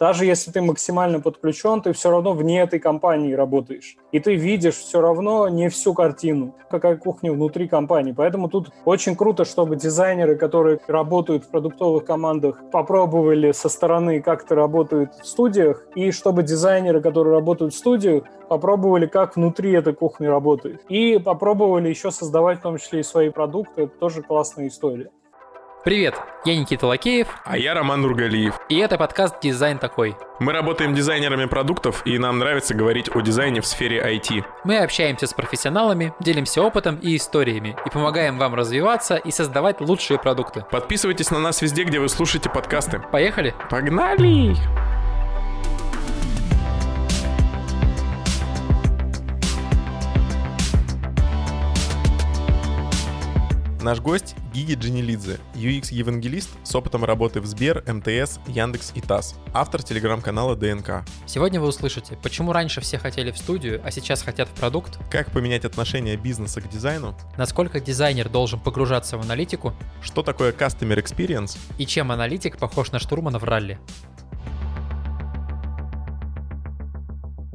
даже если ты максимально подключен, ты все равно вне этой компании работаешь. И ты видишь все равно не всю картину, какая кухня внутри компании. Поэтому тут очень круто, чтобы дизайнеры, которые работают в продуктовых командах, попробовали со стороны, как это работает в студиях, и чтобы дизайнеры, которые работают в студиях, попробовали, как внутри этой кухни работает. И попробовали еще создавать в том числе и свои продукты. Это тоже классная история. Привет, я Никита Лакеев. А я Роман Нургалиев. И это подкаст «Дизайн такой». Мы работаем дизайнерами продуктов, и нам нравится говорить о дизайне в сфере IT. Мы общаемся с профессионалами, делимся опытом и историями, и помогаем вам развиваться и создавать лучшие продукты. Подписывайтесь на нас везде, где вы слушаете подкасты. Поехали? Погнали! Наш гость — Гиги Дженилидзе, UX-евангелист с опытом работы в Сбер, МТС, Яндекс и ТАСС, автор телеграм-канала ДНК. Сегодня вы услышите, почему раньше все хотели в студию, а сейчас хотят в продукт, как поменять отношение бизнеса к дизайну, насколько дизайнер должен погружаться в аналитику, что такое Customer Experience и чем аналитик похож на штурмана в ралли.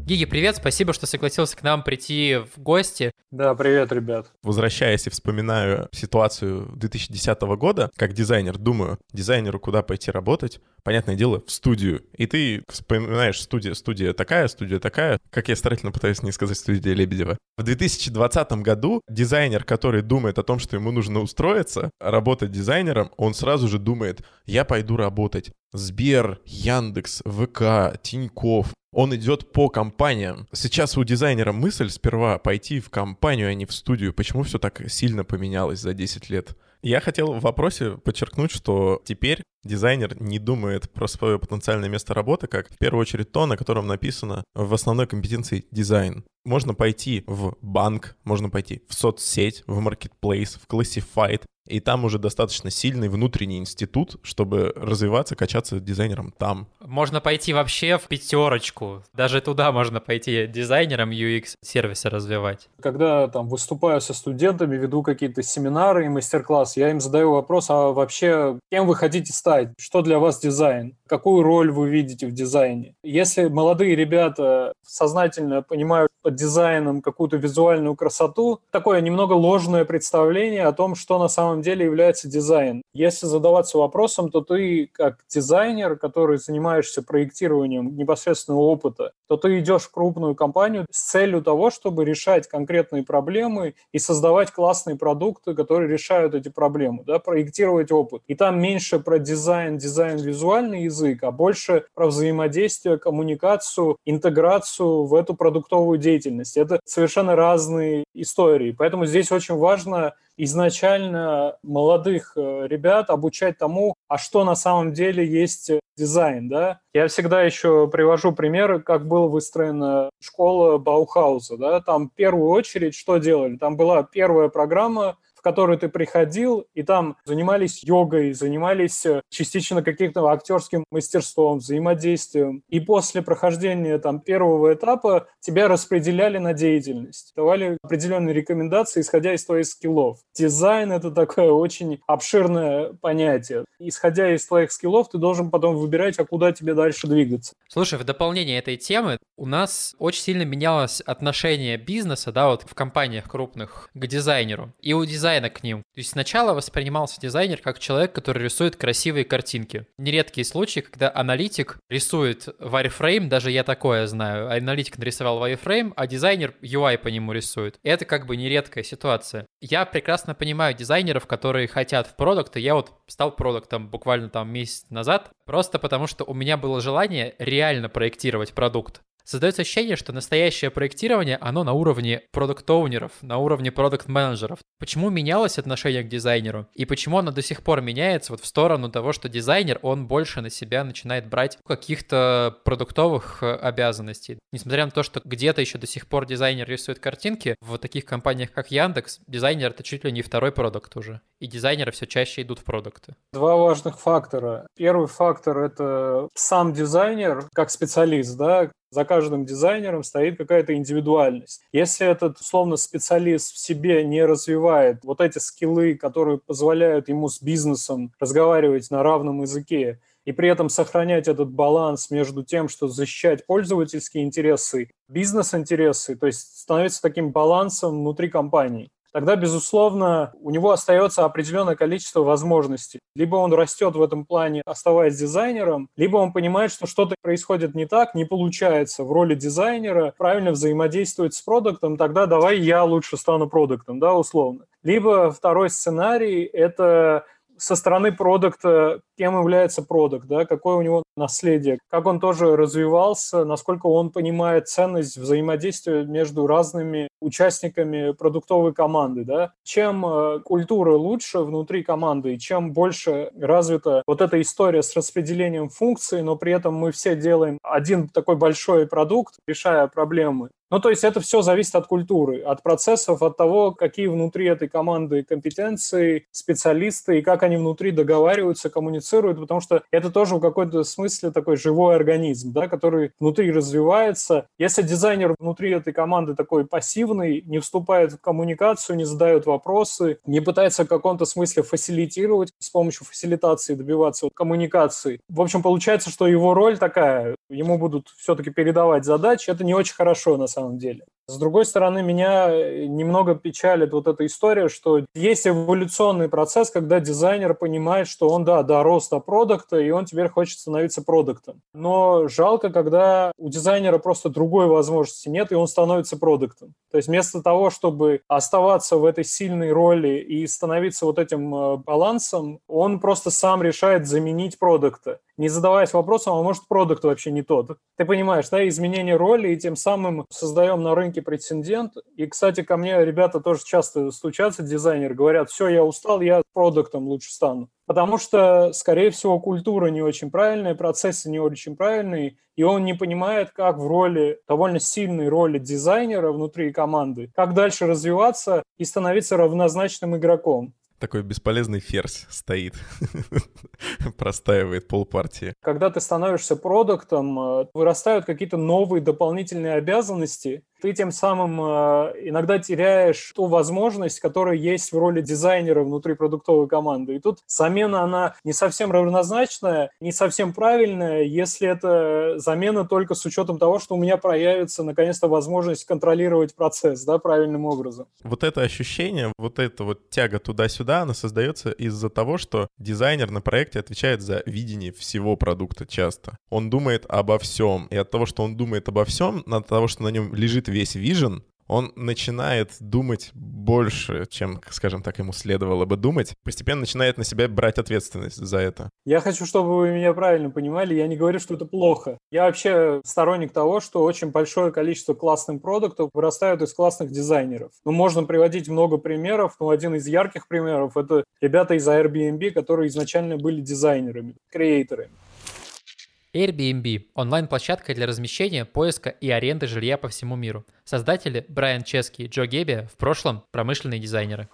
Гиги, привет, спасибо, что согласился к нам прийти в гости. Да, привет, ребят. Возвращаясь и вспоминаю ситуацию 2010 года, как дизайнер, думаю, дизайнеру куда пойти работать? Понятное дело, в студию. И ты вспоминаешь, студия, студия такая, студия такая, как я старательно пытаюсь не сказать студия Лебедева. В 2020 году дизайнер, который думает о том, что ему нужно устроиться, работать дизайнером, он сразу же думает, я пойду работать. Сбер, Яндекс, ВК, Тиньков, он идет по компаниям. Сейчас у дизайнера мысль сперва пойти в компанию, а не в студию. Почему все так сильно поменялось за 10 лет? Я хотел в вопросе подчеркнуть, что теперь дизайнер не думает про свое потенциальное место работы, как в первую очередь то, на котором написано в основной компетенции дизайн. Можно пойти в банк, можно пойти в соцсеть, в marketplace, в classified, и там уже достаточно сильный внутренний институт, чтобы развиваться, качаться дизайнером там. Можно пойти вообще в пятерочку. Даже туда можно пойти дизайнером UX сервиса развивать. Когда там выступаю со студентами, веду какие-то семинары и мастер-класс, я им задаю вопрос, а вообще кем вы хотите стать? Что для вас дизайн? Какую роль вы видите в дизайне? Если молодые ребята сознательно понимают под дизайном какую-то визуальную красоту, такое немного ложное представление о том, что на самом деле является дизайн. Если задаваться вопросом, то ты как дизайнер, который занимаешься проектированием непосредственного опыта, то ты идешь в крупную компанию с целью того, чтобы решать конкретные проблемы и создавать классные продукты, которые решают эти проблемы, да, проектировать опыт. И там меньше про дизайн, дизайн визуальный язык, а больше про взаимодействие, коммуникацию, интеграцию в эту продуктовую деятельность. Это совершенно разные истории. Поэтому здесь очень важно изначально молодых э, ребят обучать тому, а что на самом деле есть дизайн, да. Я всегда еще привожу примеры, как была выстроена школа Баухауса, да. Там в первую очередь что делали? Там была первая программа который ты приходил, и там занимались йогой, занимались э, частично каким-то актерским мастерством, взаимодействием. И после прохождения там первого этапа тебя распределяли на деятельность, давали определенные рекомендации, исходя из твоих скиллов. Дизайн — это такое очень обширное понятие. Исходя из твоих скиллов, ты должен потом выбирать, а куда тебе дальше двигаться. Слушай, в дополнение этой темы у нас очень сильно менялось отношение бизнеса, да, вот в компаниях крупных к дизайнеру. И у дизайнера дизайна к ним. То есть сначала воспринимался дизайнер как человек, который рисует красивые картинки. Нередкие случаи, когда аналитик рисует wireframe, даже я такое знаю. Аналитик нарисовал wireframe, а дизайнер UI по нему рисует. Это как бы нередкая ситуация. Я прекрасно понимаю дизайнеров, которые хотят в продукт, и я вот стал продуктом буквально там месяц назад, просто потому что у меня было желание реально проектировать продукт. Создается ощущение, что настоящее проектирование, оно на уровне продукт-оунеров, на уровне продукт-менеджеров. Почему менялось отношение к дизайнеру? И почему оно до сих пор меняется вот в сторону того, что дизайнер, он больше на себя начинает брать каких-то продуктовых э, обязанностей. Несмотря на то, что где-то еще до сих пор дизайнер рисует картинки, в таких компаниях, как Яндекс, дизайнер — это чуть ли не второй продукт уже. И дизайнеры все чаще идут в продукты. Два важных фактора. Первый фактор — это сам дизайнер как специалист, да, за каждым дизайнером стоит какая-то индивидуальность. Если этот, условно, специалист в себе не развивает вот эти скиллы, которые позволяют ему с бизнесом разговаривать на равном языке, и при этом сохранять этот баланс между тем, что защищать пользовательские интересы, бизнес-интересы, то есть становится таким балансом внутри компании тогда, безусловно, у него остается определенное количество возможностей. Либо он растет в этом плане, оставаясь дизайнером, либо он понимает, что что-то происходит не так, не получается в роли дизайнера правильно взаимодействовать с продуктом, тогда давай я лучше стану продуктом, да, условно. Либо второй сценарий – это со стороны продукта, кем является продукт, да, какое у него наследие, как он тоже развивался, насколько он понимает ценность взаимодействия между разными участниками продуктовой команды. Да. Чем э, культура лучше внутри команды, и чем больше развита вот эта история с распределением функций, но при этом мы все делаем один такой большой продукт, решая проблемы, ну, то есть это все зависит от культуры, от процессов, от того, какие внутри этой команды компетенции, специалисты, и как они внутри договариваются, коммуницируют, потому что это тоже в какой-то смысле такой живой организм, да, который внутри развивается. Если дизайнер внутри этой команды такой пассивный, не вступает в коммуникацию, не задает вопросы, не пытается в каком-то смысле фасилитировать, с помощью фасилитации добиваться коммуникации, в общем, получается, что его роль такая, ему будут все-таки передавать задачи, это не очень хорошо, на самом деле. С другой стороны, меня э, немного печалит вот эта история, что есть эволюционный процесс, когда дизайнер понимает, что он, да, дорос до продукта, и он теперь хочет становиться продуктом. Но жалко, когда у дизайнера просто другой возможности нет, и он становится продуктом. То есть вместо того, чтобы оставаться в этой сильной роли и становиться вот этим э, балансом, он просто сам решает заменить продукта не задаваясь вопросом, а может продукт вообще не тот. Ты понимаешь, да, изменение роли, и тем самым создаем на рынке прецедент. И, кстати, ко мне ребята тоже часто стучатся, дизайнеры, говорят, все, я устал, я продуктом лучше стану. Потому что, скорее всего, культура не очень правильная, процессы не очень правильные, и он не понимает, как в роли, довольно сильной роли дизайнера внутри команды, как дальше развиваться и становиться равнозначным игроком такой бесполезный ферзь стоит, простаивает полпартии. Когда ты становишься продуктом, э, вырастают какие-то новые дополнительные обязанности, ты тем самым э, иногда теряешь ту возможность, которая есть в роли дизайнера внутри продуктовой команды. И тут замена, она не совсем равнозначная, не совсем правильная, если это замена только с учетом того, что у меня проявится наконец-то возможность контролировать процесс да, правильным образом. Вот это ощущение, вот эта вот тяга туда-сюда, она создается из-за того, что дизайнер на проекте отвечает за видение всего продукта часто. Он думает обо всем. И от того, что он думает обо всем, от того, что на нем лежит весь вижен, он начинает думать больше, чем, скажем так, ему следовало бы думать, постепенно начинает на себя брать ответственность за это. Я хочу, чтобы вы меня правильно понимали, я не говорю, что это плохо. Я вообще сторонник того, что очень большое количество классных продуктов вырастают из классных дизайнеров. Ну, можно приводить много примеров, но один из ярких примеров — это ребята из Airbnb, которые изначально были дизайнерами, креаторами. Airbnb – онлайн-площадка для размещения, поиска и аренды жилья по всему миру. Создатели Брайан Чески и Джо Гебби в прошлом промышленные дизайнеры.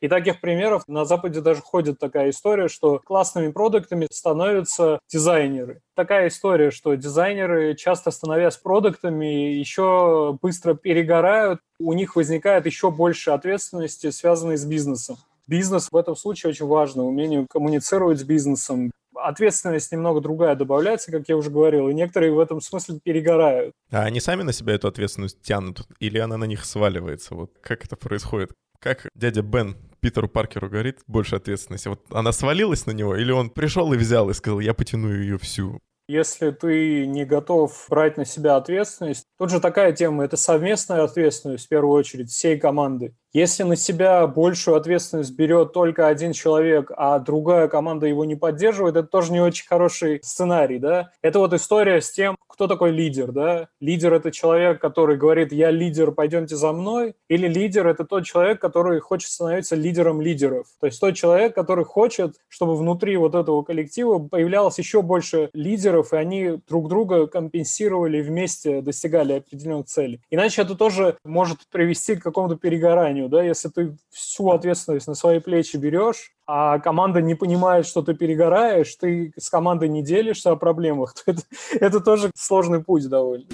И таких примеров на Западе даже ходит такая история, что классными продуктами становятся дизайнеры. Такая история, что дизайнеры, часто становясь продуктами, еще быстро перегорают, у них возникает еще больше ответственности, связанной с бизнесом. Бизнес в этом случае очень важно, умение коммуницировать с бизнесом, ответственность немного другая добавляется, как я уже говорил, и некоторые в этом смысле перегорают. А они сами на себя эту ответственность тянут, или она на них сваливается? Вот как это происходит? Как дядя Бен Питеру Паркеру говорит больше ответственности? Вот она свалилась на него, или он пришел и взял и сказал, я потяну ее всю? Если ты не готов брать на себя ответственность, тут же такая тема, это совместная ответственность в первую очередь всей команды. Если на себя большую ответственность берет только один человек, а другая команда его не поддерживает, это тоже не очень хороший сценарий, да. Это вот история с тем, кто такой лидер, да. Лидер – это человек, который говорит, я лидер, пойдемте за мной, или лидер – это тот человек, который хочет становиться лидером лидеров. То есть тот человек, который хочет, чтобы внутри вот этого коллектива появлялось еще больше лидеров, и они друг друга компенсировали вместе, достигали определенных целей. Иначе это тоже может привести к какому-то перегоранию да, если ты всю ответственность на свои плечи берешь, а команда не понимает, что ты перегораешь, ты с командой не делишься о проблемах, то это, это тоже сложный путь довольно.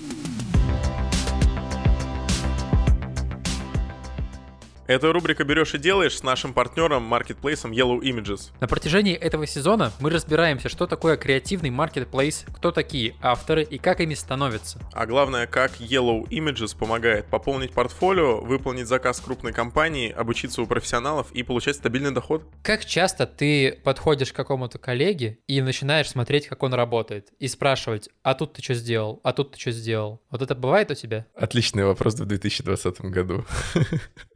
Эту рубрика «Берешь и делаешь» с нашим партнером, маркетплейсом Yellow Images. На протяжении этого сезона мы разбираемся, что такое креативный маркетплейс, кто такие авторы и как ими становятся. А главное, как Yellow Images помогает пополнить портфолио, выполнить заказ крупной компании, обучиться у профессионалов и получать стабильный доход. Как часто ты подходишь к какому-то коллеге и начинаешь смотреть, как он работает, и спрашивать, а тут ты что сделал, а тут ты что сделал? Вот это бывает у тебя? Отличный вопрос в 2020 году.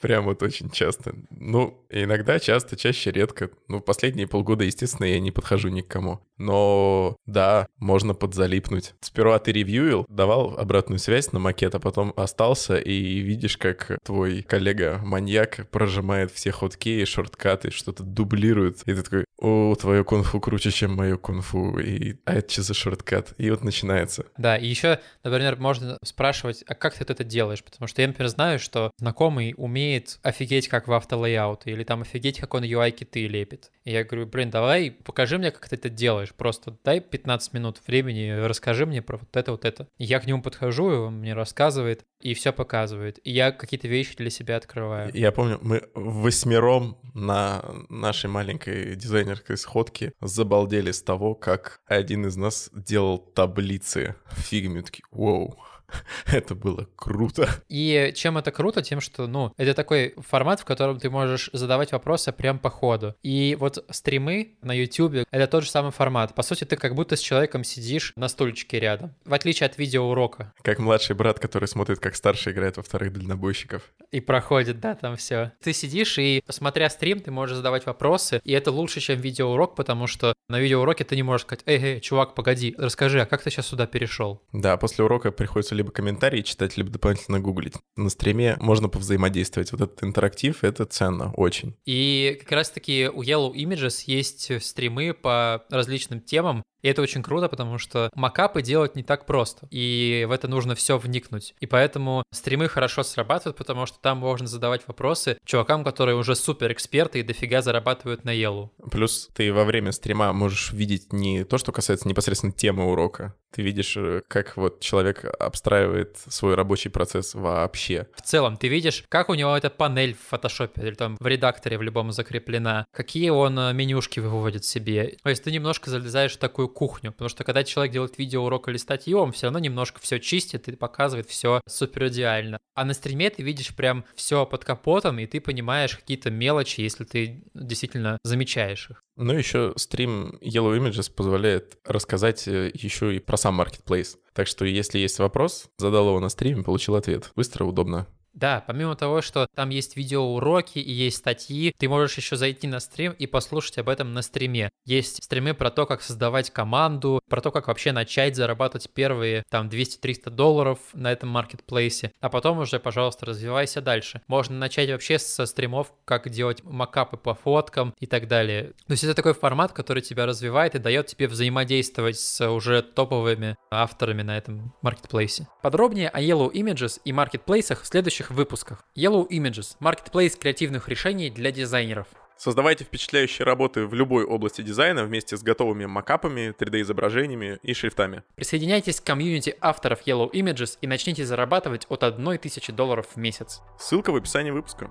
Прям вот очень часто. Ну, иногда, часто, чаще, редко. Ну, последние полгода, естественно, я не подхожу ни к кому. Но да, можно подзалипнуть. Сперва ты ревьюил, давал обратную связь на макет, а потом остался и видишь, как твой коллега-маньяк прожимает все ходки и шорткаты, что-то дублирует. И ты такой, о, твое кунг-фу круче, чем мое кунг-фу. И, а это что за шорткат? И вот начинается. Да, и еще, например, можно спрашивать, а как ты это делаешь? Потому что я, например, знаю, что знакомый умеет офигеть, как в автолейаут, или там офигеть, как он UI-киты лепит. И я говорю, блин, давай покажи мне, как ты это делаешь. Просто дай 15 минут времени, расскажи мне про вот это, вот это. И я к нему подхожу, и он мне рассказывает, и все показывает. И я какие-то вещи для себя открываю. Я помню, мы восьмером на нашей маленькой дизайнерской сходке забалдели с того, как один из нас делал таблицы в фигме. Такие, вау, это было круто. И чем это круто? Тем, что, ну, это такой формат, в котором ты можешь задавать вопросы прям по ходу. И вот стримы на YouTube — это тот же самый формат. По сути, ты как будто с человеком сидишь на стульчике рядом, в отличие от видеоурока. Как младший брат, который смотрит, как старший играет во вторых дальнобойщиков. И проходит, да, там все. Ты сидишь, и, смотря стрим, ты можешь задавать вопросы, и это лучше, чем видеоурок, потому что на видеоуроке ты не можешь сказать, эй, эй, чувак, погоди, расскажи, а как ты сейчас сюда перешел? Да, после урока приходится либо комментарии читать, либо дополнительно гуглить. На стриме можно повзаимодействовать. Вот этот интерактив, это ценно очень. И как раз-таки у Yellow Images есть стримы по различным темам, и это очень круто, потому что макапы делать не так просто, и в это нужно все вникнуть. И поэтому стримы хорошо срабатывают, потому что там можно задавать вопросы чувакам, которые уже супер эксперты и дофига зарабатывают на елу. Плюс ты во время стрима можешь видеть не то, что касается непосредственно темы урока, ты видишь, э, как вот человек обстраивает свой рабочий процесс вообще. В целом, ты видишь, как у него эта панель в фотошопе или там в редакторе в любом закреплена, какие он э, менюшки выводит себе. То есть ты немножко залезаешь в такую кухню, потому что когда человек делает видеоурок или статью, он все равно немножко все чистит и показывает все супер идеально. А на стриме ты видишь прям все под капотом, и ты понимаешь какие-то мелочи, если ты действительно замечаешь их. Ну, еще стрим Yellow Images позволяет рассказать э, еще и про сам marketplace. Так что, если есть вопрос, задал его на стриме, получил ответ. Быстро, удобно. Да, помимо того, что там есть видеоуроки и есть статьи, ты можешь еще зайти на стрим и послушать об этом на стриме. Есть стримы про то, как создавать команду, про то, как вообще начать зарабатывать первые там 200-300 долларов на этом маркетплейсе, а потом уже, пожалуйста, развивайся дальше. Можно начать вообще со стримов, как делать макапы по фоткам и так далее. То есть это такой формат, который тебя развивает и дает тебе взаимодействовать с уже топовыми авторами на этом маркетплейсе. Подробнее о Yellow Images и маркетплейсах в следующем выпусках. Yellow Images – маркетплейс креативных решений для дизайнеров. Создавайте впечатляющие работы в любой области дизайна вместе с готовыми макапами, 3D-изображениями и шрифтами. Присоединяйтесь к комьюнити авторов Yellow Images и начните зарабатывать от 1000 долларов в месяц. Ссылка в описании выпуска.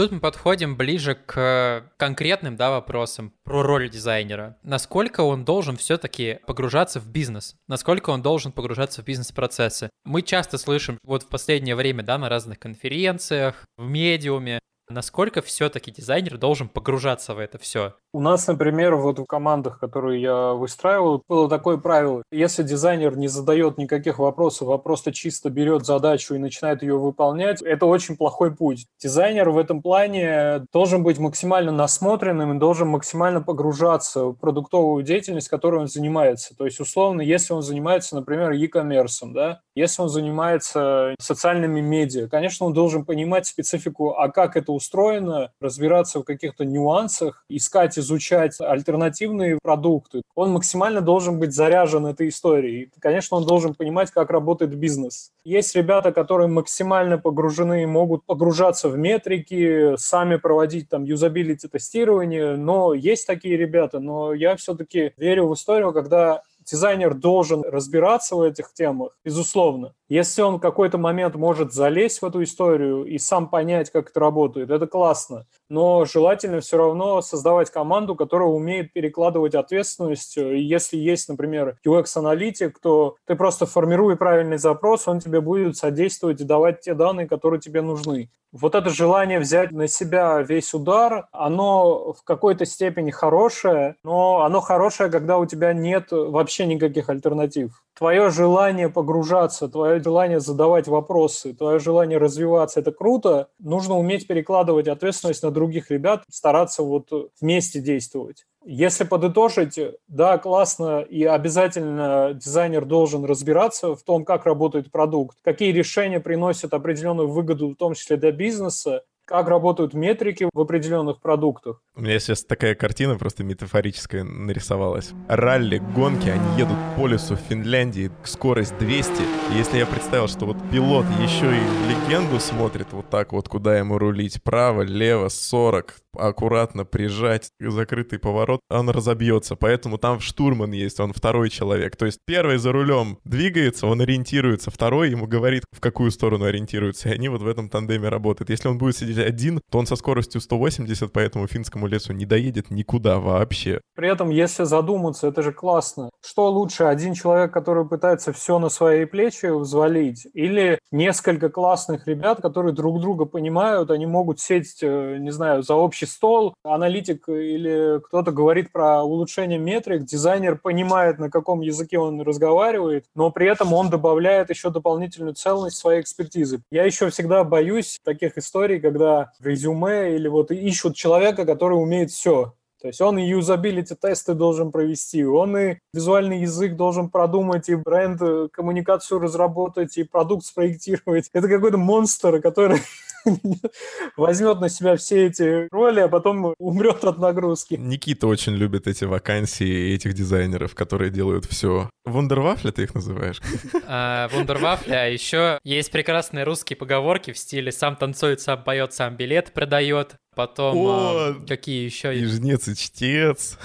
Тут мы подходим ближе к конкретным да, вопросам про роль дизайнера. Насколько он должен все-таки погружаться в бизнес? Насколько он должен погружаться в бизнес-процессы? Мы часто слышим вот в последнее время да, на разных конференциях, в медиуме, насколько все-таки дизайнер должен погружаться в это все? У нас, например, вот в командах, которые я выстраивал, было такое правило. Если дизайнер не задает никаких вопросов, а просто чисто берет задачу и начинает ее выполнять, это очень плохой путь. Дизайнер в этом плане должен быть максимально насмотренным и должен максимально погружаться в продуктовую деятельность, которой он занимается. То есть, условно, если он занимается, например, e-commerce, да, если он занимается социальными медиа, конечно, он должен понимать специфику, а как это устроено, разбираться в каких-то нюансах, искать изучать альтернативные продукты. Он максимально должен быть заряжен этой историей. Конечно, он должен понимать, как работает бизнес. Есть ребята, которые максимально погружены, могут погружаться в метрики, сами проводить там юзабилити тестирование, но есть такие ребята, но я все-таки верю в историю, когда дизайнер должен разбираться в этих темах, безусловно. Если он в какой-то момент может залезть в эту историю и сам понять, как это работает, это классно. Но желательно все равно создавать команду, которая умеет перекладывать ответственность. И если есть, например, UX-аналитик, то ты просто формируй правильный запрос, он тебе будет содействовать и давать те данные, которые тебе нужны. Вот это желание взять на себя весь удар, оно в какой-то степени хорошее, но оно хорошее, когда у тебя нет вообще никаких альтернатив. Твое желание погружаться, твое желание задавать вопросы, твое желание развиваться – это круто. Нужно уметь перекладывать ответственность на других ребят, стараться вот вместе действовать. Если подытожить, да, классно, и обязательно дизайнер должен разбираться в том, как работает продукт, какие решения приносят определенную выгоду, в том числе для бизнеса, как работают метрики в определенных продуктах. У меня сейчас такая картина просто метафорическая нарисовалась. Ралли, гонки, они едут по лесу в Финляндии, скорость 200. И если я представил, что вот пилот еще и легенду смотрит вот так вот, куда ему рулить, право, лево, 40, аккуратно прижать закрытый поворот, он разобьется. Поэтому там штурман есть, он второй человек. То есть первый за рулем двигается, он ориентируется, второй ему говорит, в какую сторону ориентируется. И они вот в этом тандеме работают. Если он будет сидеть один, то он со скоростью 180 по этому финскому лесу не доедет никуда вообще. При этом, если задуматься, это же классно. Что лучше, один человек, который пытается все на свои плечи взвалить, или несколько классных ребят, которые друг друга понимают, они могут сесть, э, не знаю, за общий стол, аналитик или кто-то говорит про улучшение метрик, дизайнер понимает, на каком языке он разговаривает, но при этом он добавляет еще дополнительную ценность своей экспертизы. Я еще всегда боюсь таких историй, когда резюме или вот ищут человека, который умеет все. То есть он и юзабилити тесты должен провести, он и визуальный язык должен продумать, и бренд, э, коммуникацию разработать, и продукт спроектировать. Это какой-то монстр, который возьмет на себя все эти роли, а потом умрет от нагрузки. Никита очень любит эти вакансии этих дизайнеров, которые делают все. Вундервафля ты их называешь? А, Вундервафля. А еще есть прекрасные русские поговорки в стиле «сам танцует, сам поет, сам билет продает». Потом О, э, какие еще? И жнец, и чтец.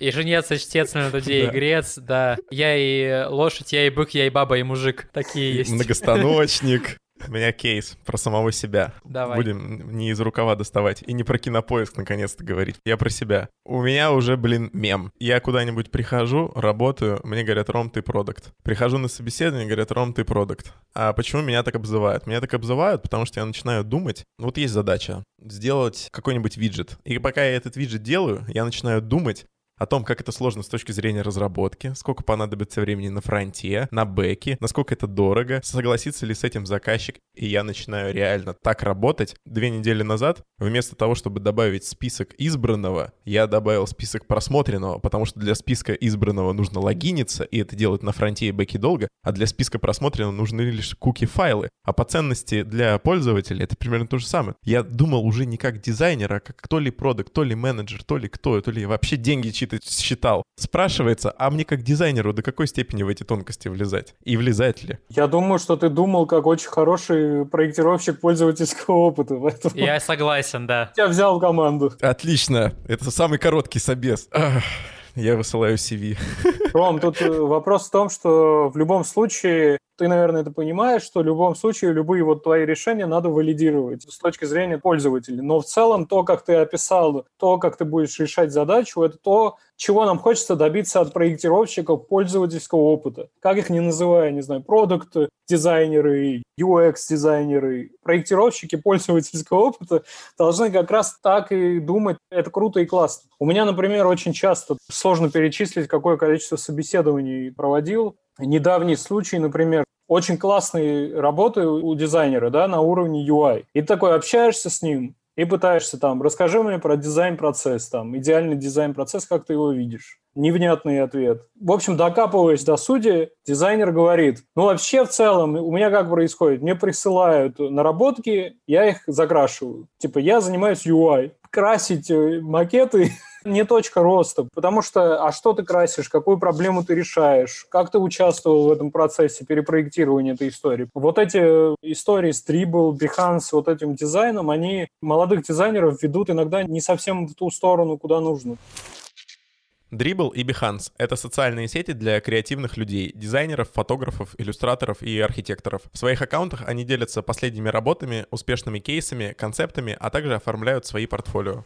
И жнец, и чтец, на дуде, и грец, да. Я и лошадь, я и бык, я и баба, и мужик. Такие есть. Многостаночник. У меня кейс про самого себя. Давай. Будем не из рукава доставать. И не про кинопоиск наконец-то говорить. Я про себя. У меня уже, блин, мем. Я куда-нибудь прихожу, работаю, мне говорят, Ром, ты продукт. Прихожу на собеседование, говорят, Ром, ты продукт. А почему меня так обзывают? Меня так обзывают, потому что я начинаю думать. Вот есть задача сделать какой-нибудь виджет. И пока я этот виджет делаю, я начинаю думать, о том, как это сложно с точки зрения разработки, сколько понадобится времени на фронте, на бэке, насколько это дорого, согласится ли с этим заказчик. И я начинаю реально так работать. Две недели назад, вместо того, чтобы добавить список избранного, я добавил список просмотренного, потому что для списка избранного нужно логиниться, и это делать на фронте и бэке долго, а для списка просмотренного нужны лишь куки-файлы. А по ценности для пользователя это примерно то же самое. Я думал уже не как дизайнер, а как то ли продукт, то ли менеджер, то ли кто, то ли вообще деньги считал. Спрашивается, а мне как дизайнеру до какой степени в эти тонкости влезать? И влезать ли? Я думаю, что ты думал как очень хороший проектировщик пользовательского опыта. Поэтому... Я согласен, да. Я взял в команду. Отлично. Это самый короткий собес. Ах я высылаю CV. Ром, тут э, вопрос в том, что в любом случае ты, наверное, это понимаешь, что в любом случае любые вот твои решения надо валидировать с точки зрения пользователя. Но в целом то, как ты описал, то, как ты будешь решать задачу, это то, чего нам хочется добиться от проектировщиков пользовательского опыта. Как их не называя, не знаю, продукты, дизайнеры, UX-дизайнеры, проектировщики пользовательского опыта должны как раз так и думать. Это круто и классно. У меня, например, очень часто сложно перечислить, какое количество собеседований проводил недавний случай, например, очень классные работы у дизайнера, да, на уровне UI. И такой общаешься с ним и пытаешься там, расскажи мне про дизайн-процесс, там, идеальный дизайн-процесс, как ты его видишь. Невнятный ответ. В общем, докапываясь до сути, дизайнер говорит, ну вообще в целом у меня как происходит? Мне присылают наработки, я их закрашиваю. Типа я занимаюсь UI. Красить э, макеты не точка роста, потому что, а что ты красишь, какую проблему ты решаешь, как ты участвовал в этом процессе перепроектирования этой истории. Вот эти истории с Dribble, Behance, вот этим дизайном, они молодых дизайнеров ведут иногда не совсем в ту сторону, куда нужно. Dribble и Behance — это социальные сети для креативных людей, дизайнеров, фотографов, иллюстраторов и архитекторов. В своих аккаунтах они делятся последними работами, успешными кейсами, концептами, а также оформляют свои портфолио.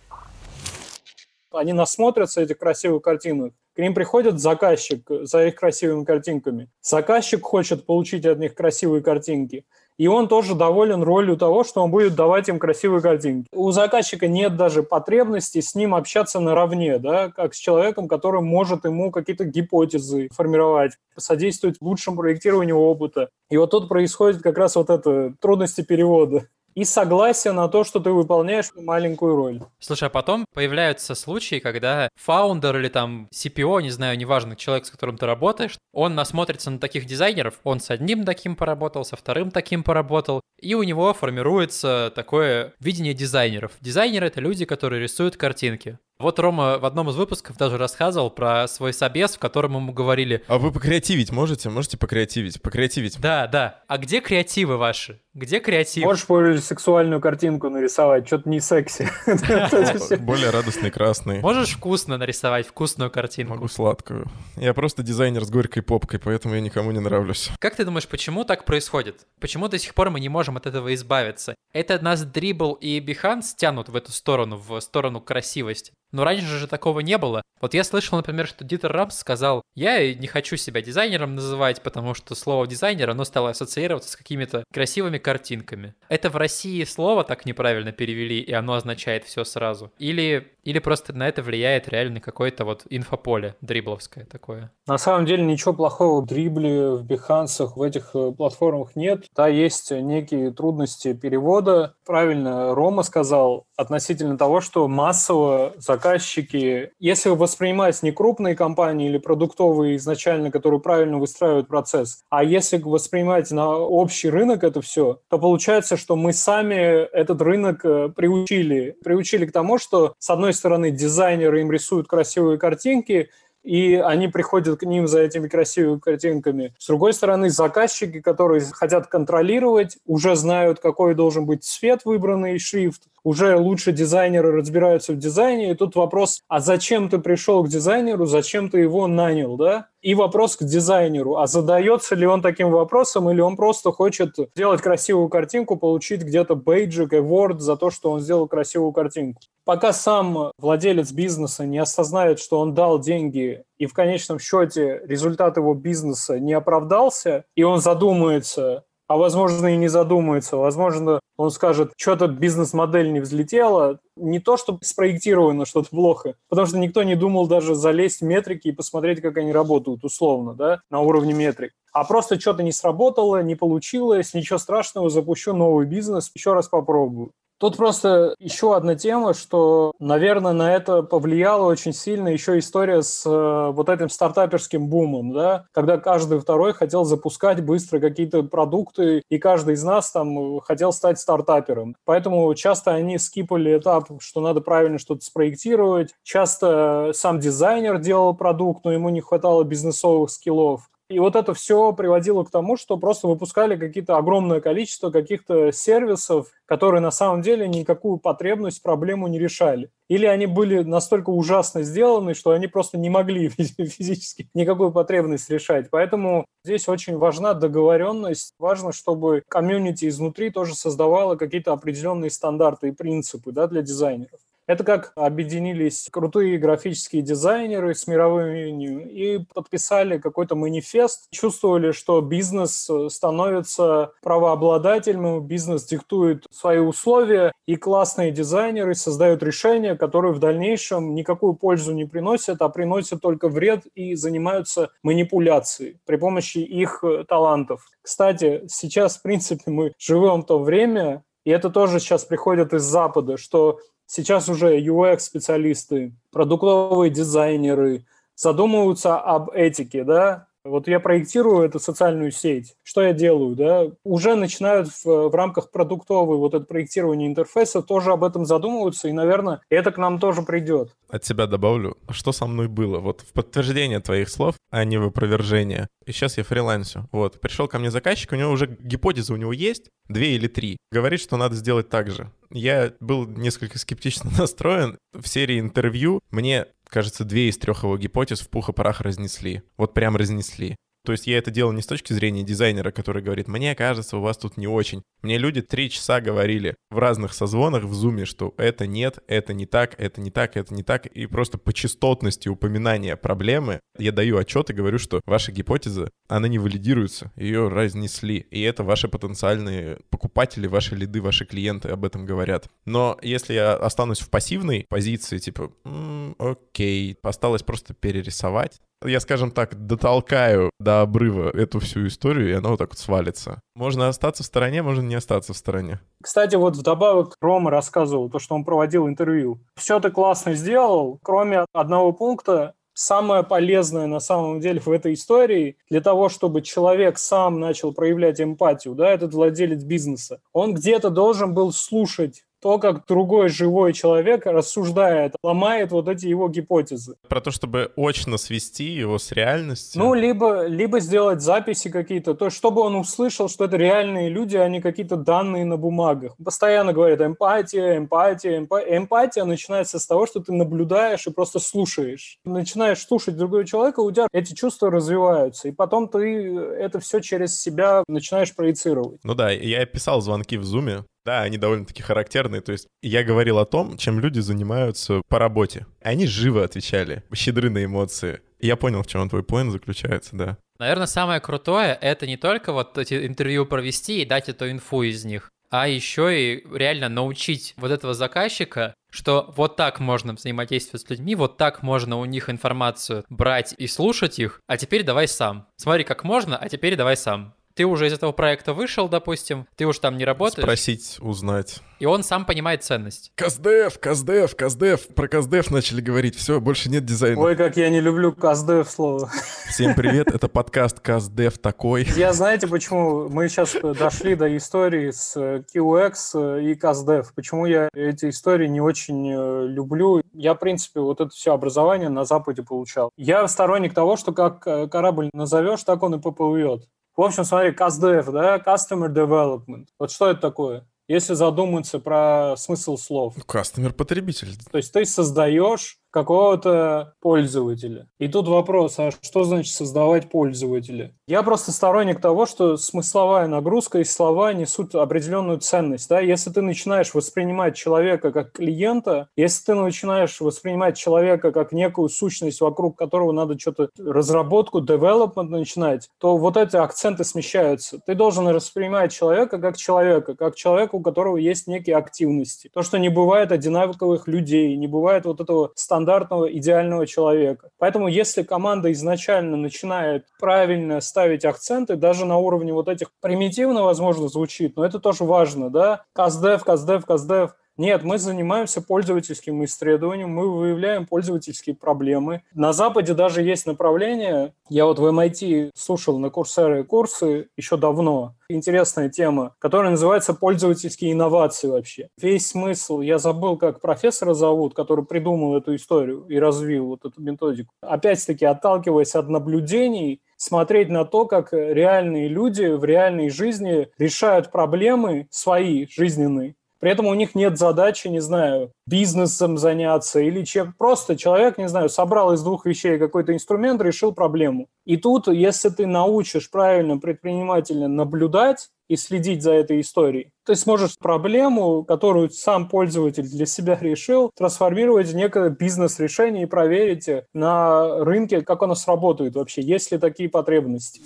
Они насмотрятся этих красивых картинок, к ним приходит заказчик за их красивыми картинками. Заказчик хочет получить от них красивые картинки. И он тоже доволен ролью того, что он будет давать им красивые картинки. У заказчика нет даже потребности с ним общаться наравне, да, как с человеком, который может ему какие-то гипотезы формировать, содействовать лучшему проектированию опыта. И вот тут происходит как раз вот это трудности перевода и согласие на то, что ты выполняешь маленькую роль. Слушай, а потом появляются случаи, когда фаундер или там CPO, не знаю, неважно, человек, с которым ты работаешь, он насмотрится на таких дизайнеров, он с одним таким поработал, со вторым таким поработал, и у него формируется такое видение дизайнеров. Дизайнеры — это люди, которые рисуют картинки. Вот Рома в одном из выпусков даже рассказывал про свой собес, в котором ему говорили... А вы покреативить можете? Можете покреативить? Покреативить. Да, да. А где креативы ваши? Где креатив? Можешь более сексуальную картинку нарисовать, что-то не секси. Более радостный красный. Можешь вкусно нарисовать, вкусную картинку? Могу сладкую. Я просто дизайнер с горькой попкой, поэтому я никому не нравлюсь. Как ты думаешь, почему так происходит? Почему до сих пор мы не можем от этого избавиться? Это нас Dribble и Behance тянут в эту сторону, в сторону красивости. Но раньше же такого не было. Вот я слышал, например, что Дитер Рамс сказал, я не хочу себя дизайнером называть, потому что слово дизайнер, оно стало ассоциироваться с какими-то красивыми картинками. Это в России слово так неправильно перевели, и оно означает все сразу. Или, или просто на это влияет реально какое-то вот инфополе дрибловское такое. На самом деле ничего плохого в дрибле, в бихансах, в этих э, платформах нет. Да, есть некие трудности перевода. Правильно Рома сказал относительно того, что массово заказчики, если воспринимать не крупные компании или продуктовые изначально, которые правильно выстраивают процесс, а если воспринимать на общий рынок это все, то получается, что мы сами этот рынок э, приучили. Приучили к тому, что, с одной стороны, дизайнеры им рисуют красивые картинки, и они приходят к ним за этими красивыми картинками. С другой стороны, заказчики, которые хотят контролировать, уже знают, какой должен быть цвет выбранный, шрифт, уже лучше дизайнеры разбираются в дизайне, и тут вопрос, а зачем ты пришел к дизайнеру, зачем ты его нанял, да? И вопрос к дизайнеру, а задается ли он таким вопросом, или он просто хочет сделать красивую картинку, получить где-то бейджик, award за то, что он сделал красивую картинку. Пока сам владелец бизнеса не осознает, что он дал деньги, и в конечном счете результат его бизнеса не оправдался, и он задумается, а возможно и не задумается. Возможно, он скажет, что-то бизнес-модель не взлетела. Не то, что спроектировано что-то плохо, потому что никто не думал даже залезть в метрики и посмотреть, как они работают условно, да, на уровне метрик. А просто что-то не сработало, не получилось, ничего страшного, запущу новый бизнес, еще раз попробую. Тут просто еще одна тема, что, наверное, на это повлияла очень сильно еще история с э, вот этим стартаперским бумом, да, когда каждый второй хотел запускать быстро какие-то продукты, и каждый из нас там хотел стать стартапером. Поэтому часто они скипали этап, что надо правильно что-то спроектировать. Часто сам дизайнер делал продукт, но ему не хватало бизнесовых скиллов. И вот это все приводило к тому, что просто выпускали какие-то огромное количество каких-то сервисов, которые на самом деле никакую потребность, проблему не решали. Или они были настолько ужасно сделаны, что они просто не могли физически никакую потребность решать. Поэтому здесь очень важна договоренность. Важно, чтобы комьюнити изнутри тоже создавало какие-то определенные стандарты и принципы да, для дизайнеров. Это как объединились крутые графические дизайнеры с мировыми и подписали какой-то манифест, чувствовали, что бизнес э, становится правообладателем, бизнес диктует свои условия, и классные дизайнеры создают решения, которые в дальнейшем никакую пользу не приносят, а приносят только вред и занимаются манипуляцией при помощи их э, талантов. Кстати, сейчас, в принципе, мы живем в то время, и это тоже сейчас приходит из Запада, что Сейчас уже UX-специалисты, продуктовые дизайнеры задумываются об этике, да, Вот я проектирую эту социальную сеть. Что я делаю? Да? Уже начинают в, в рамках продуктовой вот это проектирование интерфейса тоже об этом задумываться, и, наверное, это к нам тоже придет. От себя добавлю, что со мной было? Вот в подтверждение твоих слов, а не в опровержение. И сейчас я фрилансю. Вот, пришел ко мне заказчик, у него уже гипотеза у него есть, две или три. Говорит, что надо сделать так же. Я был несколько скептично настроен. В серии интервью мне кажется, две из трех его гипотез в пух и прах разнесли. Вот прям разнесли. То есть я это делал не с точки зрения дизайнера, который говорит, мне кажется, у вас тут не очень. Мне люди три часа говорили в разных созвонах в зуме, что это нет, это не так, это не так, это не так. И просто по частотности упоминания проблемы я даю отчет и говорю, что ваша гипотеза, она не валидируется, ее разнесли. И это ваши потенциальные покупатели, ваши лиды, ваши клиенты об этом говорят. Но если я останусь в пассивной позиции, типа, м-м, окей, осталось просто перерисовать, я, скажем так, дотолкаю до обрыва эту всю историю, и она вот так вот свалится. Можно остаться в стороне, можно не остаться в стороне. Кстати, вот вдобавок Рома рассказывал то, что он проводил интервью. Все ты классно сделал, кроме одного пункта, самое полезное на самом деле в этой истории для того, чтобы человек сам начал проявлять эмпатию, да, этот владелец бизнеса, он где-то должен был слушать то, как другой живой человек рассуждает, ломает вот эти его гипотезы. Про то, чтобы очно свести его с реальностью? Ну, либо, либо сделать записи какие-то, то есть чтобы он услышал, что это реальные люди, а не какие-то данные на бумагах. Постоянно говорят эмпатия, эмпатия, эмпатия. Эмпатия начинается с того, что ты наблюдаешь и просто слушаешь. Начинаешь слушать другого человека, у тебя эти чувства развиваются, и потом ты это все через себя начинаешь проецировать. Ну да, я писал звонки в Зуме, да, они довольно-таки характерные. То есть я говорил о том, чем люди занимаются по работе. Они живо отвечали, щедры на эмоции. Я понял, в чем твой поинт заключается, да. Наверное, самое крутое — это не только вот эти интервью провести и дать эту инфу из них, а еще и реально научить вот этого заказчика, что вот так можно взаимодействовать с людьми, вот так можно у них информацию брать и слушать их, а теперь давай сам. Смотри, как можно, а теперь давай сам ты уже из этого проекта вышел, допустим, ты уж там не работаешь. Спросить, узнать. И он сам понимает ценность. Каздев, Каздев, Каздев. Про Каздев начали говорить. Все, больше нет дизайна. Ой, как я не люблю Каздев слово. Всем привет, это подкаст Каздев такой. Я знаете, почему мы сейчас дошли до истории с QX и Каздев. Почему я эти истории не очень э, люблю. Я, в принципе, вот это все образование на Западе получал. Я сторонник того, что как э, корабль назовешь, так он и поплывет. В общем, смотри, CastDev, да, Customer Development. Вот что это такое? Если задуматься про смысл слов. Customer потребитель. То есть ты создаешь какого-то пользователя. И тут вопрос, а что значит создавать пользователя? Я просто сторонник того, что смысловая нагрузка и слова несут определенную ценность. Да? Если ты начинаешь воспринимать человека как клиента, если ты начинаешь воспринимать человека как некую сущность, вокруг которого надо что-то разработку, development начинать, то вот эти акценты смещаются. Ты должен воспринимать человека как человека, как человека, у которого есть некие активности. То, что не бывает одинаковых людей, не бывает вот этого стандартного идеального человека. Поэтому если команда изначально начинает правильно ставить акценты, даже на уровне вот этих примитивно, возможно, звучит, но это тоже важно, да, CastDev, CastDev, CastDev, нет, мы занимаемся пользовательским исследованием, мы выявляем пользовательские проблемы. На Западе даже есть направление, я вот в MIT слушал на Coursera курсы еще давно, интересная тема, которая называется пользовательские инновации вообще. Весь смысл, я забыл, как профессора зовут, который придумал эту историю и развил вот эту методику. Опять-таки, отталкиваясь от наблюдений, смотреть на то, как реальные люди в реальной жизни решают проблемы свои жизненные при этом у них нет задачи, не знаю, бизнесом заняться или чем. Просто человек, не знаю, собрал из двух вещей какой-то инструмент, решил проблему. И тут, если ты научишь правильно предпринимательно наблюдать и следить за этой историей, ты сможешь проблему, которую сам пользователь для себя решил, трансформировать в некое бизнес-решение и проверить на рынке, как оно сработает вообще, есть ли такие потребности.